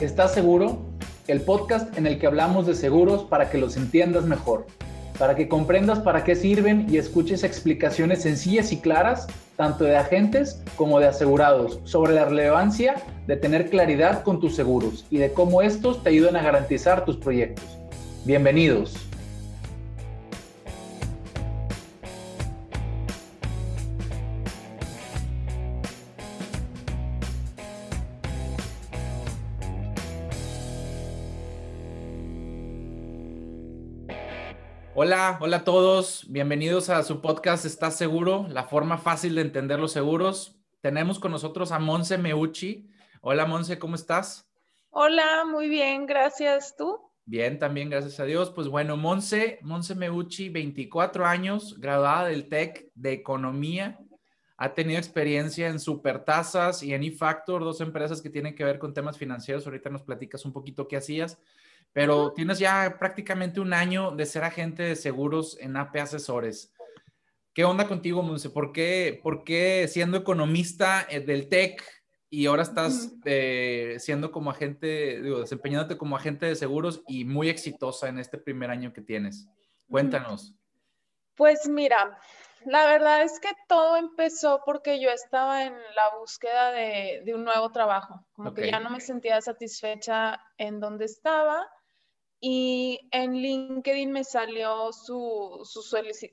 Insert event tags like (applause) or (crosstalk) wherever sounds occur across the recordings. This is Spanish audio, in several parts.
¿Estás seguro? El podcast en el que hablamos de seguros para que los entiendas mejor, para que comprendas para qué sirven y escuches explicaciones sencillas y claras, tanto de agentes como de asegurados, sobre la relevancia de tener claridad con tus seguros y de cómo estos te ayudan a garantizar tus proyectos. Bienvenidos. Hola, hola a todos. Bienvenidos a su podcast ¿Estás seguro? La forma fácil de entender los seguros. Tenemos con nosotros a Monse Meucci. Hola Monse, ¿cómo estás? Hola, muy bien, gracias. ¿Tú? Bien, también, gracias a Dios. Pues bueno, Monse, Monse Meucci, 24 años, graduada del TEC de Economía. Ha tenido experiencia en Supertasas y en eFactor, dos empresas que tienen que ver con temas financieros. Ahorita nos platicas un poquito qué hacías pero tienes ya prácticamente un año de ser agente de seguros en AP Asesores. ¿Qué onda contigo, Monse? ¿Por qué, por qué siendo economista eh, del TEC y ahora estás eh, siendo como agente, digo, desempeñándote como agente de seguros y muy exitosa en este primer año que tienes? Cuéntanos. Pues mira, la verdad es que todo empezó porque yo estaba en la búsqueda de, un nuevo trabajo, como que ya no me sentía satisfecha en donde estaba y en LinkedIn me salió su,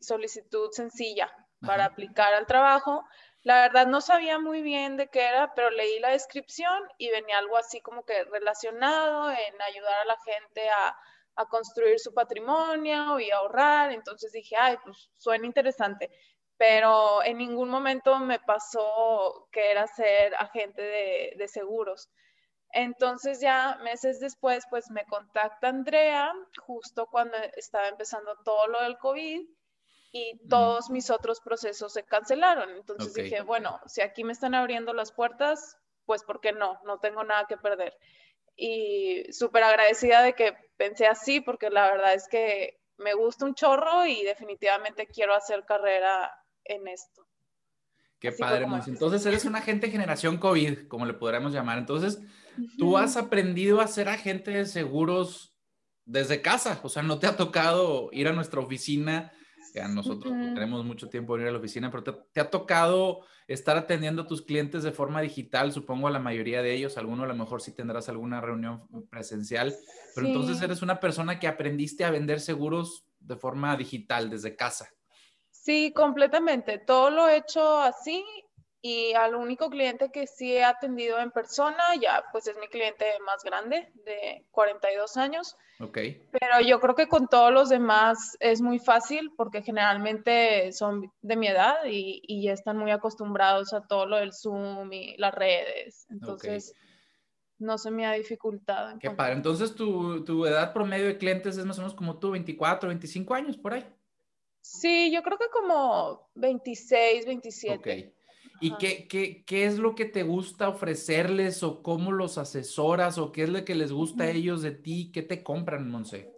solicitud sencilla para aplicar al trabajo. La verdad no sabía muy bien de qué era, pero leí la descripción y venía algo así como que relacionado en ayudar a la gente a, a construir su patrimonio y ahorrar. Entonces dije, ay, pues suena interesante. Pero en ningún momento me pasó que era ser agente de, de seguros. Entonces ya meses después, pues me contacta Andrea, justo cuando estaba empezando todo lo del COVID y todos mis otros procesos se cancelaron. Entonces dije, bueno, si aquí me están abriendo las puertas, pues ¿por qué no? No tengo nada que perder. Y súper agradecida de que pensé así, porque la verdad es que me gusta un chorro y definitivamente quiero hacer carrera en esto. Qué padre, Entonces eres una agente generación COVID, como le podríamos llamar. Entonces, Tú has aprendido a ser agente de seguros desde casa, o sea, no te ha tocado ir a nuestra oficina, a nosotros tenemos mucho tiempo de ir a la oficina, pero te, ha tocado estar atendiendo a tus clientes de forma digital, supongo a la mayoría de ellos, alguno a lo mejor sí tendrás alguna reunión presencial, pero entonces eres una persona que aprendiste a vender seguros de forma digital desde casa. Sí, completamente. Todo lo he hecho así y al único cliente que sí he atendido en persona, ya pues es mi cliente más grande, de 42 años. Ok. Pero yo creo que con todos los demás es muy fácil porque generalmente son de mi edad y, y ya están muy acostumbrados a todo lo del Zoom y las redes. Entonces, no se me ha dificultado. Qué padre. Entonces, ¿tu, ¿tu edad promedio de clientes es más o menos como tú, 24, 25 años por ahí? Sí, yo creo que como 26, 27. Ok. ¿Y qué, qué, qué, es lo que te gusta ofrecerles o cómo los asesoras o qué es lo que les gusta a ellos de ti? ¿Qué te compran, Monse?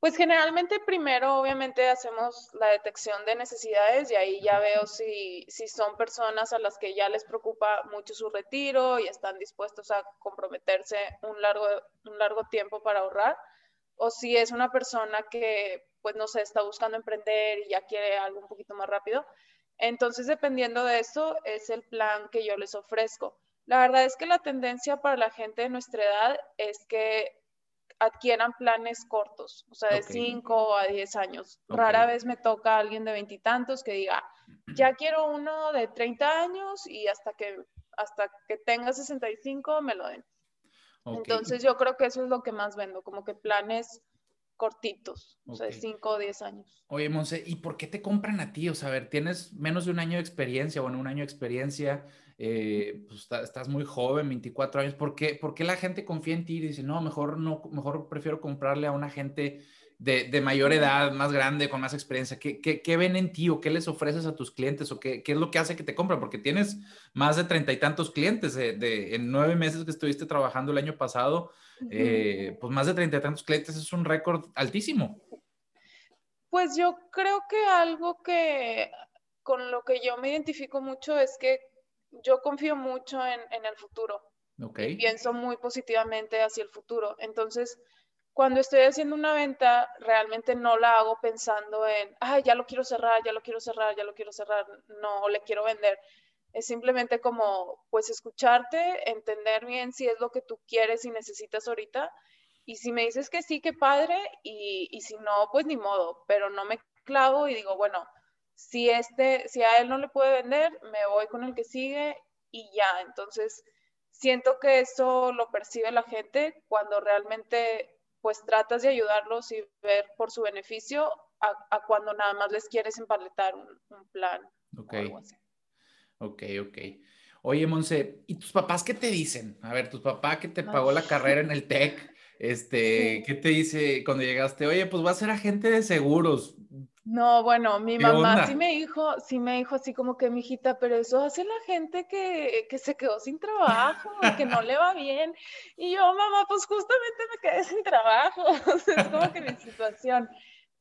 Pues generalmente primero obviamente hacemos la detección de necesidades y ahí ya veo si, si son personas a las que ya les preocupa mucho su retiro y están dispuestos a comprometerse un largo, un largo tiempo para ahorrar o si es una persona que pues no sé, está buscando emprender y ya quiere algo un poquito más rápido. Entonces, dependiendo de eso, es el plan que yo les ofrezco. La verdad es que la tendencia para la gente de nuestra edad es que adquieran planes cortos, o sea, de 5 a 10 años. Rara vez me toca a alguien de veintitantos que diga, ya quiero uno de 30 años y hasta que, hasta que tenga 65 me lo den. Entonces yo creo que eso es lo que más vendo, como que planes cortitos, o sea, de 5 o 10 años. Oye, Monse, ¿y por qué te compran a ti? O sea, a ver, tienes menos de un año de experiencia, bueno, un año de experiencia, eh, pues estás muy joven, 24 años, ¿por qué, ¿por qué la gente confía en ti y dice, no, mejor no, mejor prefiero comprarle a una gente de, mayor edad, más grande, con más experiencia? ¿Qué, ¿Qué, ven en ti o qué les ofreces a tus clientes o qué, qué es lo que hace que te compren? Porque tienes más de treinta y tantos clientes de, en nueve meses que estuviste trabajando el año pasado, eh, pues más de treinta y tantos clientes es un récord altísimo. Pues yo creo que algo que con lo que yo me identifico mucho es que yo confío mucho en, en el futuro. Y pienso muy positivamente hacia el futuro. Entonces, cuando estoy haciendo una venta, realmente no la hago pensando en, ay, ya lo quiero cerrar, ya lo quiero cerrar, ya lo quiero cerrar, no, le quiero vender. Es simplemente como, pues, escucharte, entender bien si es lo que tú quieres y necesitas ahorita. Y si me dices que sí, qué padre, y, y si no, pues ni modo, pero no me clavo y digo, bueno, si, este, si a él no le puede vender, me voy con el que sigue y ya. Entonces, siento que eso lo percibe la gente cuando realmente pues tratas de ayudarlos y ver por su beneficio a, cuando nada más les quieres empaletar un, plan. Ok. Ok, ok. Oye, Monse, ¿y tus papás qué te dicen? A ver, tus papás que te pagó la carrera en el TEC, (laughs) este, ¿qué te dice cuando llegaste? Oye, pues va a ser agente de seguros. No, bueno, mi mamá sí me dijo, sí me dijo así como que, mijita, pero eso hace la gente que, que se quedó sin trabajo, que no le va bien. Y yo, mamá, pues justamente me quedé sin trabajo. (laughs) es como que mi situación.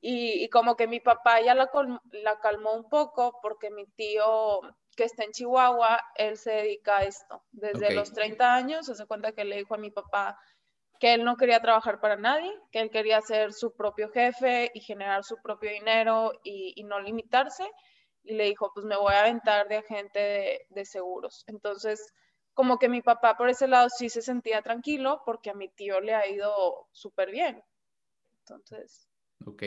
Y, y, como que mi papá ya la, la calmó un poco porque mi tío que está en Chihuahua, él se dedica a esto. Desde los 30 años, se hace cuenta que le dijo a mi papá, que él no quería trabajar para nadie, que él quería ser su propio jefe y generar su propio dinero y, no limitarse. Y le dijo, pues me voy a aventar de agente de, seguros. Entonces, como que mi papá por ese lado sí se sentía tranquilo porque a mi tío le ha ido súper bien. Entonces. Ok.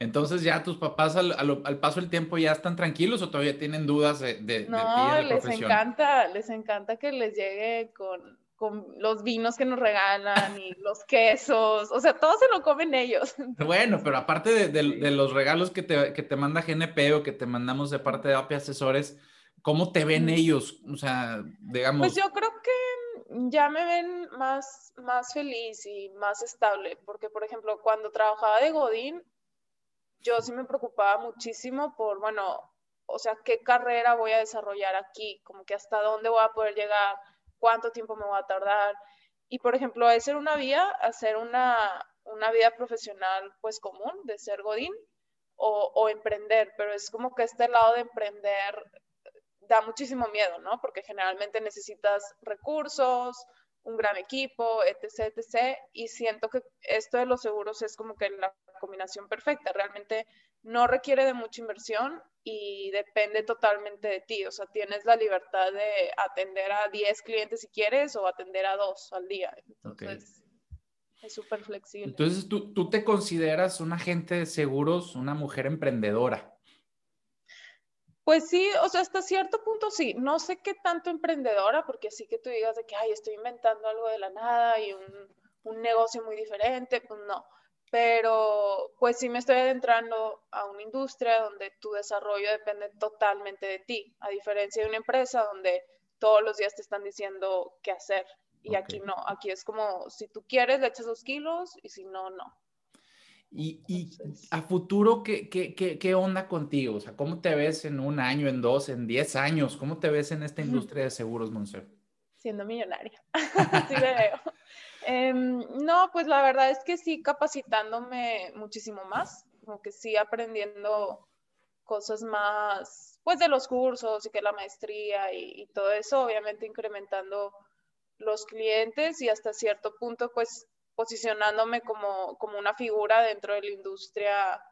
Entonces ya tus papás al, paso del tiempo ya están tranquilos o todavía tienen dudas de, de, no, les encanta, les encanta que les llegue con, con los vinos que nos regalan y los quesos, o sea, todo se lo comen ellos. (laughs) Bueno, pero aparte de, los regalos que te, que te, manda GNP o que te mandamos de parte de API Asesores, ¿cómo te ven ellos? O sea, digamos... Pues yo creo que ya me ven más, más feliz y más estable, porque por ejemplo, cuando trabajaba de Godín, yo sí me preocupaba muchísimo por, bueno, o sea, ¿qué carrera voy a desarrollar aquí? Como que hasta dónde voy a poder llegar cuánto tiempo me va a tardar. Y, por ejemplo, hacer una vía, hacer una, una vida profesional, pues, común, de ser godín o, o emprender, pero es como que este lado de emprender da muchísimo miedo, ¿no? Porque generalmente necesitas recursos, un gran equipo, etc., etc. Y siento que esto de los seguros es como que la combinación perfecta. Realmente no requiere de mucha inversión y depende totalmente de ti. O sea, tienes la libertad de atender a 10 clientes si quieres o atender a dos al día. Entonces, es súper flexible. Entonces, ¿tú, ¿tú te consideras un agente de seguros, una mujer emprendedora? Pues sí, o sea, hasta cierto punto sí. No sé qué tanto emprendedora, porque sí que tú digas de que, ay, estoy inventando algo de la nada y un, un negocio muy diferente, pues no pero pues sí me estoy adentrando a una industria donde tu desarrollo depende totalmente de ti, a diferencia de una empresa donde todos los días te están diciendo qué hacer. Y aquí no, aquí es como si tú quieres le echas dos kilos y si no, no. Y, y a futuro, ¿qué, ¿qué, qué, onda contigo? O sea, ¿cómo te ves en un año, en dos, en diez años? ¿Cómo te ves en esta industria de seguros, Monse? Siendo millonaria. (laughs) Así me (laughs) veo. Em, no, pues la verdad es que sí, capacitándome muchísimo más, como que sí aprendiendo cosas más, pues de los cursos y que la maestría y, todo eso, obviamente incrementando los clientes y hasta cierto punto, pues posicionándome como, como una figura dentro de la industria,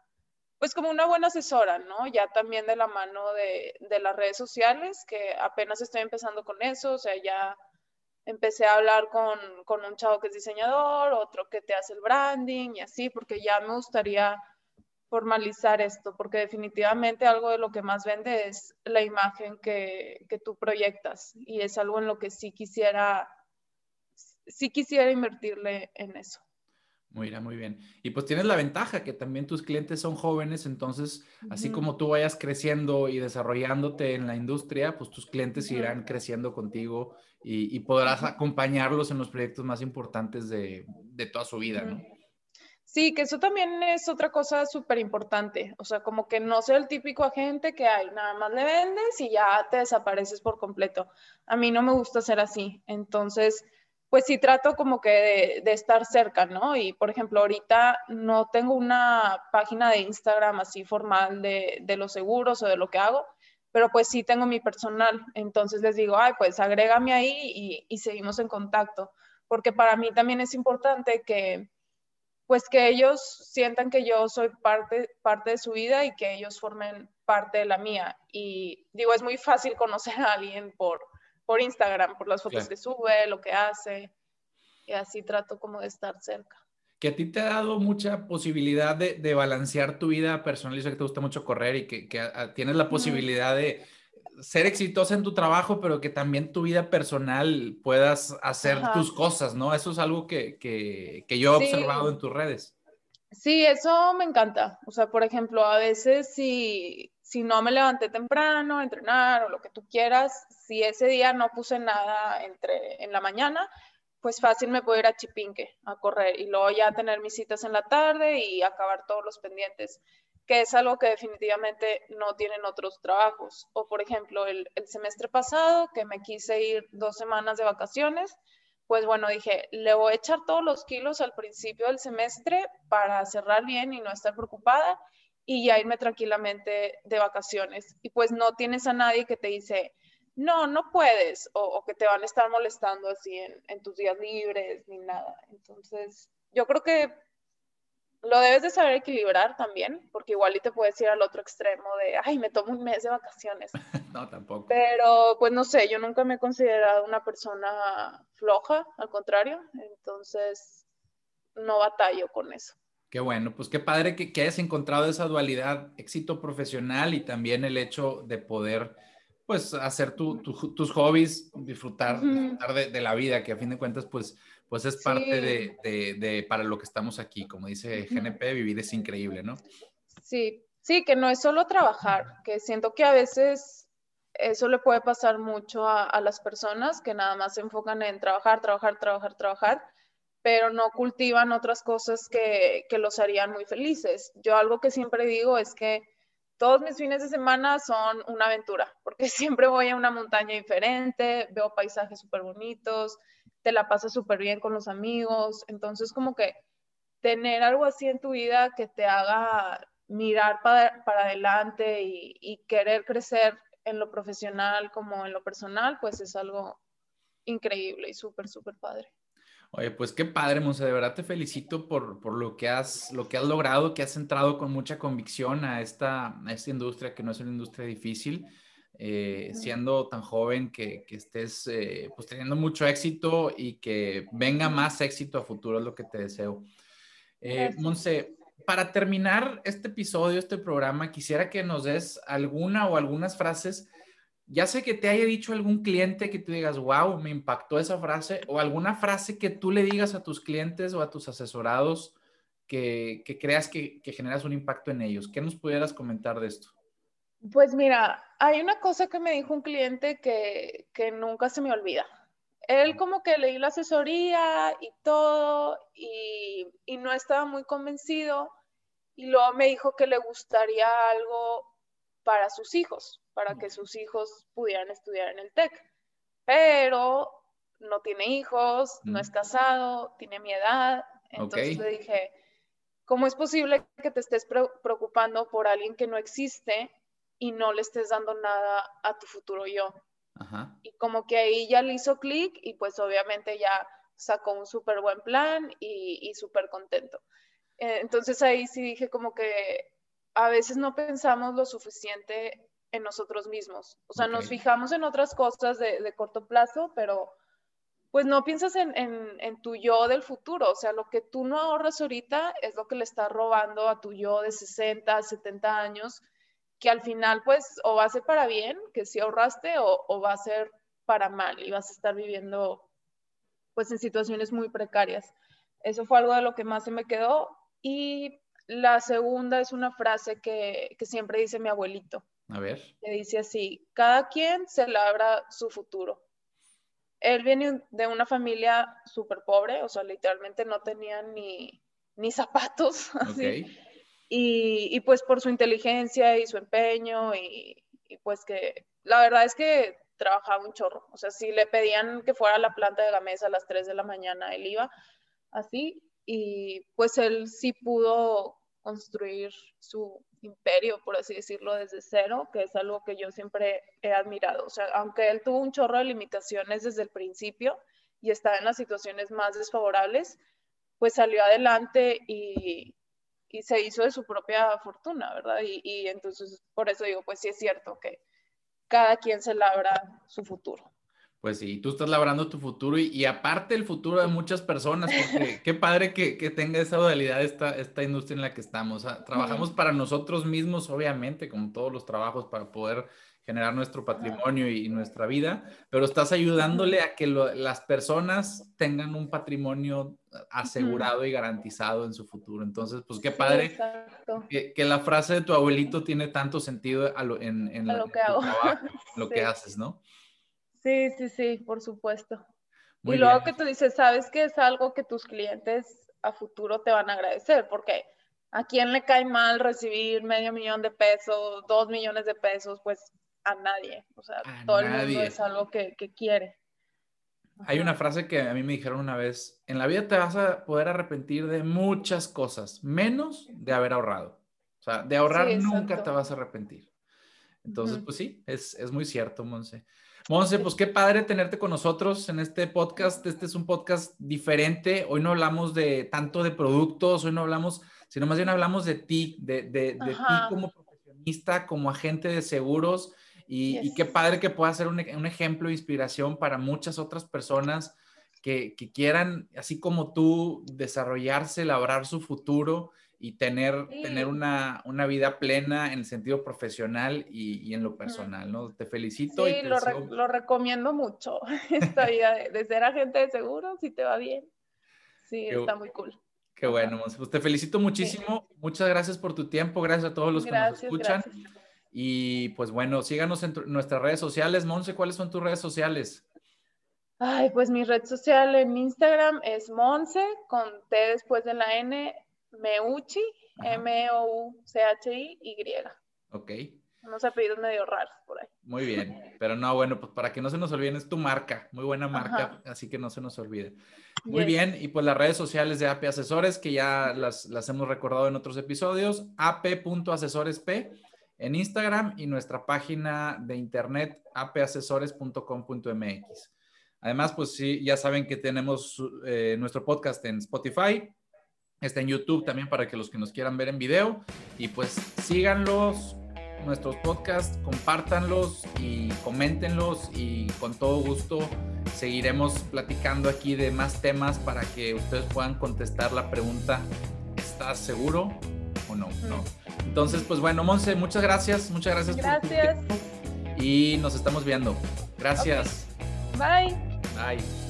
pues como una buena asesora, ¿no? Ya también de la mano de, de las redes sociales, que apenas estoy empezando con eso, o sea, ya empecé a hablar con, con, un chavo que es diseñador, otro que te hace el branding y así, porque ya me gustaría formalizar esto, porque definitivamente algo de lo que más vende es la imagen que, que tú proyectas y es algo en lo que sí quisiera, sí quisiera invertirle en eso. Muy bien, muy bien. Y pues tienes la ventaja que también tus clientes son jóvenes, entonces, así como tú vayas creciendo y desarrollándote en la industria, pues tus clientes irán creciendo contigo y, podrás acompañarlos en los proyectos más importantes de, de toda su vida, ¿no? Sí, que eso también es otra cosa súper importante. O sea, como que no sea el típico agente que hay, nada más le vendes y ya te desapareces por completo. A mí no me gusta ser así. Entonces, pues sí trato como que de, estar cerca, ¿no? Y por ejemplo, ahorita no tengo una página de Instagram así formal de, de, los seguros o de lo que hago, pero pues sí tengo mi personal. Entonces les digo, ay, pues agrégame ahí y, seguimos en contacto, porque para mí también es importante que pues que ellos sientan que yo soy parte, parte de su vida y que ellos formen parte de la mía. Y digo, es muy fácil conocer a alguien por, por Instagram, por las fotos que sube, lo que hace, y así trato como de estar cerca. Que a ti te ha dado mucha posibilidad de, de balancear tu vida personal, y sé que te gusta mucho correr y que, que tienes la posibilidad de ser exitosa en tu trabajo, pero que también tu vida personal puedas hacer tus cosas, ¿no? Eso es algo que, que, que yo he observado en tus redes. Sí, eso me encanta. O sea, por ejemplo, a veces si, si no me levanté temprano entrenar o lo que tú quieras, si ese día no puse nada entre, en la mañana, pues fácil me puedo ir a Chipinque a correr y luego ya tener mis citas en la tarde y acabar todos los pendientes, que es algo que definitivamente no tienen otros trabajos. O por ejemplo, el, el semestre pasado que me quise ir dos semanas de vacaciones, pues bueno, dije, le voy a echar todos los kilos al principio del semestre para cerrar bien y no estar preocupada y ya irme tranquilamente de vacaciones. Y pues no tienes a nadie que te dice, no, no puedes, o, que te van a estar molestando así en, tus días libres ni nada. Entonces, yo creo que lo debes de saber equilibrar también, porque igual y te puedes ir al otro extremo de, ay, me tomo un mes de vacaciones. (laughs) no, tampoco. Pero, pues no sé, yo nunca me he considerado una persona floja, al contrario, entonces no batallo con eso. Qué bueno, pues qué padre que, que hayas encontrado esa dualidad, éxito profesional y también el hecho de poder, pues, hacer tus hobbies, disfrutar, de, la vida, que a fin de cuentas, pues, pues es parte de, de, para lo que estamos aquí. Como dice GNP, vivir es increíble, ¿no? Sí, sí, que no es solo trabajar, que siento que a veces eso le puede pasar mucho a, a las personas que nada más se enfocan en trabajar, trabajar, trabajar, trabajar pero no cultivan otras cosas que, que, los harían muy felices. Yo algo que siempre digo es que todos mis fines de semana son una aventura, (laughs) porque siempre voy a una montaña diferente, veo paisajes súper bonitos, te la pasas súper bien con los amigos, entonces como que tener algo así en tu vida que te haga mirar para, para adelante y, y querer crecer en lo profesional como en lo personal, pues es algo increíble y súper, súper padre. Oye, pues qué padre, Monse, de verdad te felicito por, por, lo, que has, lo que has logrado, que has entrado con mucha convicción a esta, a esta industria que no es una industria difícil, eh, siendo tan joven que, que estés eh, pues teniendo mucho éxito y que venga más éxito a futuro, es lo que te deseo. Eh, Monse, para terminar este episodio, este programa, quisiera que nos des alguna o algunas frases ya sé que te haya dicho algún cliente que tú digas, wow, me impactó esa frase, o alguna frase que tú le digas a tus clientes o a tus asesorados que, creas que, generas un impacto en ellos. ¿Qué nos pudieras comentar de esto? Pues mira, hay una cosa que me dijo un cliente que, nunca se me olvida. Él como que leí la asesoría y todo y, y no estaba muy convencido y luego me dijo que le gustaría algo para sus hijos para que sus hijos pudieran estudiar en el TEC. Pero no tiene hijos, no es casado, tiene mi edad. Entonces le dije, ¿cómo es posible que te estés preocupando por alguien que no existe y no le estés dando nada a tu futuro yo? Y como que ahí ya le hizo clic y pues obviamente ya sacó un súper buen plan y, y súper contento. Eh, entonces ahí sí dije como que a veces no pensamos lo suficiente en nosotros mismos. O sea, nos fijamos en otras cosas de, corto plazo, pero pues no piensas en, en, tu yo del futuro. O sea, lo que tú no ahorras ahorita es lo que le estás robando a tu yo de 60, 70 años, que al final pues o va a ser para bien, que si ahorraste, o, o va a ser para mal y vas a estar viviendo pues en situaciones muy precarias. Eso fue algo de lo que más se me quedó. Y la segunda es una frase que, que siempre dice mi abuelito. A ver. Que dice así, cada quien se labra su futuro. Él viene de una familia súper pobre, o sea, literalmente no tenía ni, ni zapatos. (laughs) Así. Y, y, pues por su inteligencia y su empeño y, y, pues que la verdad es que trabajaba un chorro. O sea, si le pedían que fuera a la planta de la mesa a las 3 de la mañana, él iba así y pues él sí pudo construir su imperio, por así decirlo, desde cero, que es algo que yo siempre he admirado. O sea, aunque él tuvo un chorro de limitaciones desde el principio y estaba en las situaciones más desfavorables, pues salió adelante y, y se hizo de su propia fortuna, ¿verdad? Y, y entonces, por eso digo, pues sí es cierto que cada quien se labra su futuro. Pues sí, tú estás labrando tu futuro y, aparte el futuro de muchas personas, porque (laughs) qué padre que, que, tenga esa modalidad esta, esta industria en la que estamos. trabajamos para nosotros mismos, obviamente, como todos los trabajos, para poder generar nuestro patrimonio y, nuestra vida, pero estás ayudándole a que las personas tengan un patrimonio asegurado y garantizado en su futuro. Entonces, pues qué padre que, que, la frase de tu abuelito tiene tanto sentido en, en, lo, que hago. lo (laughs) que haces, ¿no? Sí, sí, sí, por supuesto. y luego que tú dices, sabes que es algo que tus clientes a futuro te van a agradecer, porque a quién le cae mal recibir medio millón de pesos, dos millones de pesos, pues a nadie. O sea, todo el mundo es algo que, quiere. Hay una frase que a mí me dijeron una vez, en la vida te vas a poder arrepentir de muchas cosas, menos de haber ahorrado. O sea, de ahorrar nunca te vas a arrepentir. Entonces, pues sí, es, es muy cierto, Monse. Monse, pues qué padre tenerte con nosotros en este podcast. Este es un podcast diferente. Hoy no hablamos de tanto de productos, hoy no hablamos, sino más bien hablamos de ti, de, de, de ti como profesionista, como agente de seguros. Y, qué padre que pueda ser un, un, ejemplo de inspiración para muchas otras personas que, que, quieran, así como tú, desarrollarse, labrar su futuro y tener, tener una, una, vida plena en el sentido profesional y, y en lo personal, ¿no? Te felicito. Sí, y lo, lo, recomiendo mucho, (laughs) esta vida de, ser agente de seguros, si te va bien. Sí, está muy cool. Qué bueno, pues te felicito muchísimo. Muchas gracias por tu tiempo, gracias a todos los que nos escuchan. Y pues bueno, síganos en nuestras redes sociales. Monse, ¿cuáles son tus redes sociales? Ay, pues mi red social en Instagram es Monse, con T después de la N, Meuchi, M-O-U-C-H-I-Y. Ok. Unos apellidos medio raros por ahí. Muy bien, pero no, bueno, pues para que no se nos olviden, es tu marca, muy buena marca, así que no se nos olvide. Muy bien, y pues las redes sociales de AP Asesores, que ya las, las hemos recordado en otros episodios, ap.asesoresp en Instagram y nuestra página de internet apasesores.com.mx. Además, pues sí, ya saben que tenemos eh, nuestro podcast en Spotify, Está en YouTube también para que los que nos quieran ver en video. Y pues síganlos, nuestros podcasts, compártanlos y coméntenlos y con todo gusto seguiremos platicando aquí de más temas para que ustedes puedan contestar la pregunta, ¿estás seguro o no? no. Entonces, pues bueno, Monse, muchas gracias, muchas gracias. Gracias. y nos estamos viendo. Gracias. Bye. Bye.